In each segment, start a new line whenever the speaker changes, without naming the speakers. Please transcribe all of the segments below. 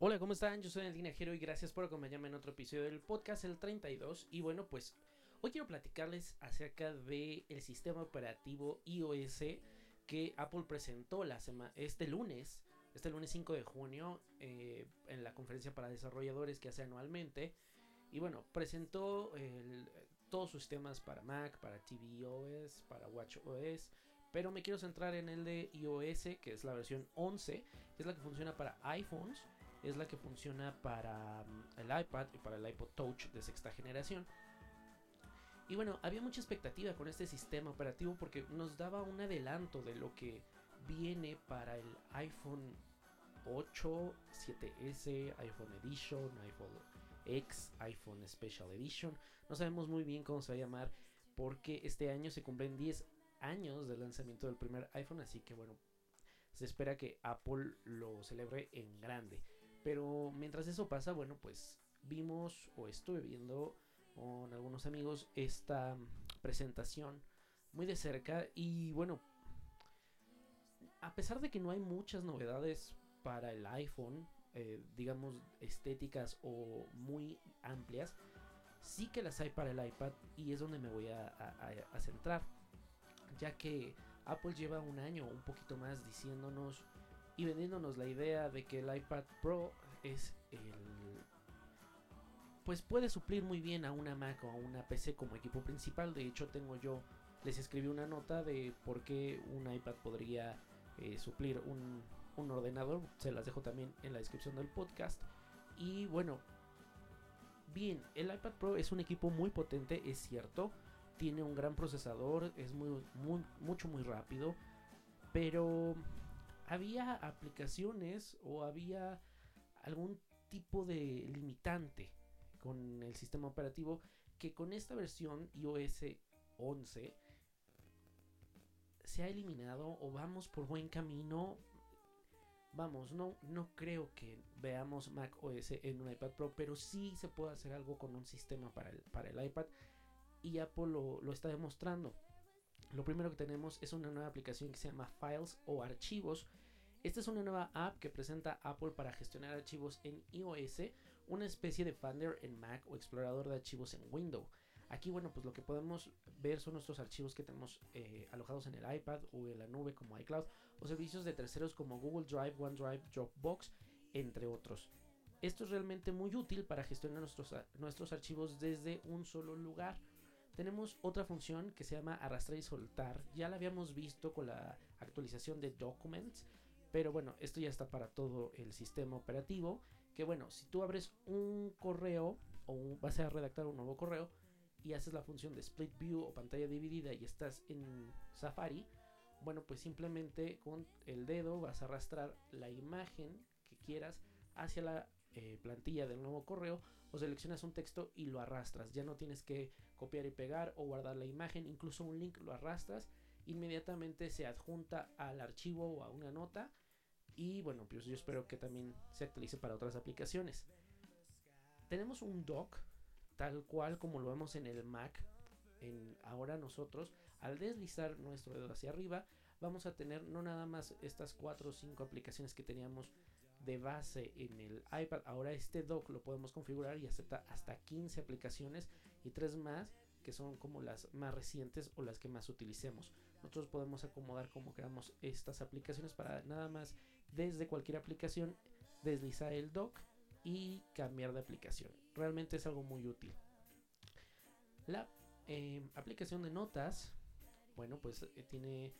Hola, ¿cómo están? Yo soy el Dinajero y gracias por acompañarme en otro episodio del podcast, el 32. Y bueno, pues hoy quiero platicarles acerca del el sistema operativo iOS que Apple presentó la semana, este lunes, este lunes 5 de junio, eh, en la conferencia para desarrolladores que hace anualmente. Y bueno, presentó todos sus sistemas para Mac, para tvOS, para WatchOS. Pero me quiero centrar en el de iOS, que es la versión 11, que es la que funciona para iPhones es la que funciona para mm, el iPad y para el iPod Touch de sexta generación. Y bueno, había mucha expectativa con este sistema operativo porque nos daba un adelanto de lo que viene para el iPhone 8, 7S, iPhone Edition, iPhone X, iPhone Special Edition. No sabemos muy bien cómo se va a llamar porque este año se cumplen 10 años del lanzamiento del primer iPhone, así que bueno, se espera que Apple lo celebre en grande. Pero mientras eso pasa, bueno, pues vimos o estuve viendo con algunos amigos esta presentación muy de cerca y bueno, a pesar de que no hay muchas novedades para el iPhone, eh, digamos estéticas o muy amplias, sí que las hay para el iPad y es donde me voy a, a centrar, ya que Apple lleva un año o un poquito más diciéndonos y vendiéndonos la idea de que el iPad Pro es el pues puede suplir muy bien a una Mac o a una PC como equipo principal. De hecho, tengo yo les escribí una nota de por qué un iPad podría eh, suplir un, un ordenador. Se las dejo también en la descripción del podcast. Y bueno, bien, el iPad Pro es un equipo muy potente, es cierto. Tiene un gran procesador, es muy, muy, mucho, muy rápido. Pero había aplicaciones o había algún tipo de limitante con el sistema operativo que con esta versión iOS 11 se ha eliminado o vamos por buen camino. Vamos, no, no creo que veamos Mac OS en un iPad Pro, pero sí se puede hacer algo con un sistema para el, para el iPad y Apple lo, lo está demostrando. Lo primero que tenemos es una nueva aplicación que se llama Files o Archivos. Esta es una nueva app que presenta Apple para gestionar archivos en iOS, una especie de Finder en Mac o explorador de archivos en Windows. Aquí, bueno, pues lo que podemos ver son nuestros archivos que tenemos eh, alojados en el iPad o en la nube como iCloud o servicios de terceros como Google Drive, OneDrive, Dropbox, entre otros. Esto es realmente muy útil para gestionar nuestros, nuestros archivos desde un solo lugar. Tenemos otra función que se llama arrastrar y soltar. Ya la habíamos visto con la actualización de Documents. Pero bueno, esto ya está para todo el sistema operativo. Que bueno, si tú abres un correo o vas a redactar un nuevo correo y haces la función de split view o pantalla dividida y estás en Safari, bueno, pues simplemente con el dedo vas a arrastrar la imagen que quieras hacia la eh, plantilla del nuevo correo o seleccionas un texto y lo arrastras. Ya no tienes que copiar y pegar o guardar la imagen, incluso un link lo arrastras, inmediatamente se adjunta al archivo o a una nota y bueno, pues yo espero que también se actualice para otras aplicaciones. Tenemos un dock tal cual como lo vemos en el Mac. En, ahora nosotros al deslizar nuestro dedo hacia arriba vamos a tener no nada más estas 4 o 5 aplicaciones que teníamos de base en el iPad. Ahora este dock lo podemos configurar y acepta hasta 15 aplicaciones y 3 más que son como las más recientes o las que más utilicemos. Nosotros podemos acomodar como queramos estas aplicaciones para nada más desde cualquier aplicación deslizar el dock y cambiar de aplicación. Realmente es algo muy útil. La em, aplicación de notas, bueno, pues eh, tiene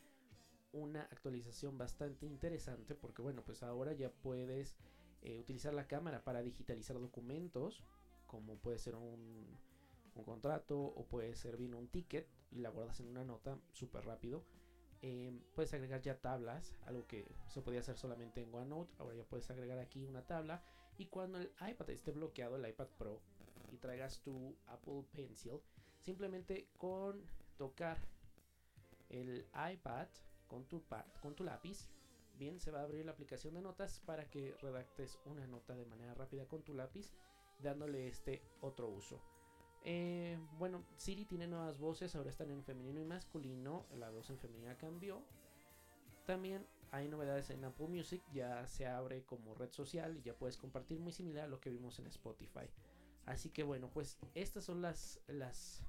una actualización bastante interesante porque bueno, pues ahora ya puedes eh, utilizar la cámara para digitalizar documentos, como puede ser un, un contrato o puede ser bien un ticket y la guardas en una nota súper rápido. Em, puedes agregar ya tablas, algo que se podía hacer solamente en OneNote. Ahora ya puedes agregar aquí una tabla. Y cuando el iPad esté bloqueado, el iPad Pro, y traigas tu Apple Pencil, simplemente con tocar el iPad con tu, con tu lápiz, bien se va a abrir la aplicación de notas para que redactes una nota de manera rápida con tu lápiz, dándole este otro uso. Eh, bueno, Siri tiene nuevas voces, ahora están en femenino y masculino, la voz en femenina cambió. También hay novedades en Apple Music, ya se abre como red social y ya puedes compartir muy similar a lo que vimos en Spotify. Así que bueno, pues estas son las, las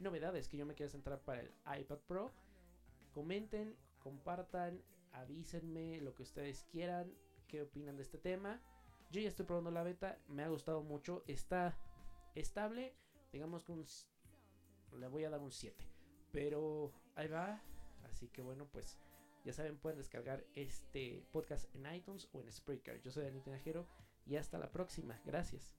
novedades que yo me quiero centrar para el iPad Pro. Comenten, compartan, avísenme lo que ustedes quieran, qué opinan de este tema. Yo ya estoy probando la beta, me ha gustado mucho, está estable, digamos que un, le voy a dar un 7, pero ahí va, así que bueno, pues ya saben, pueden descargar este podcast en iTunes o en Spreaker. Yo soy Daniel Tinajero y hasta la próxima, gracias.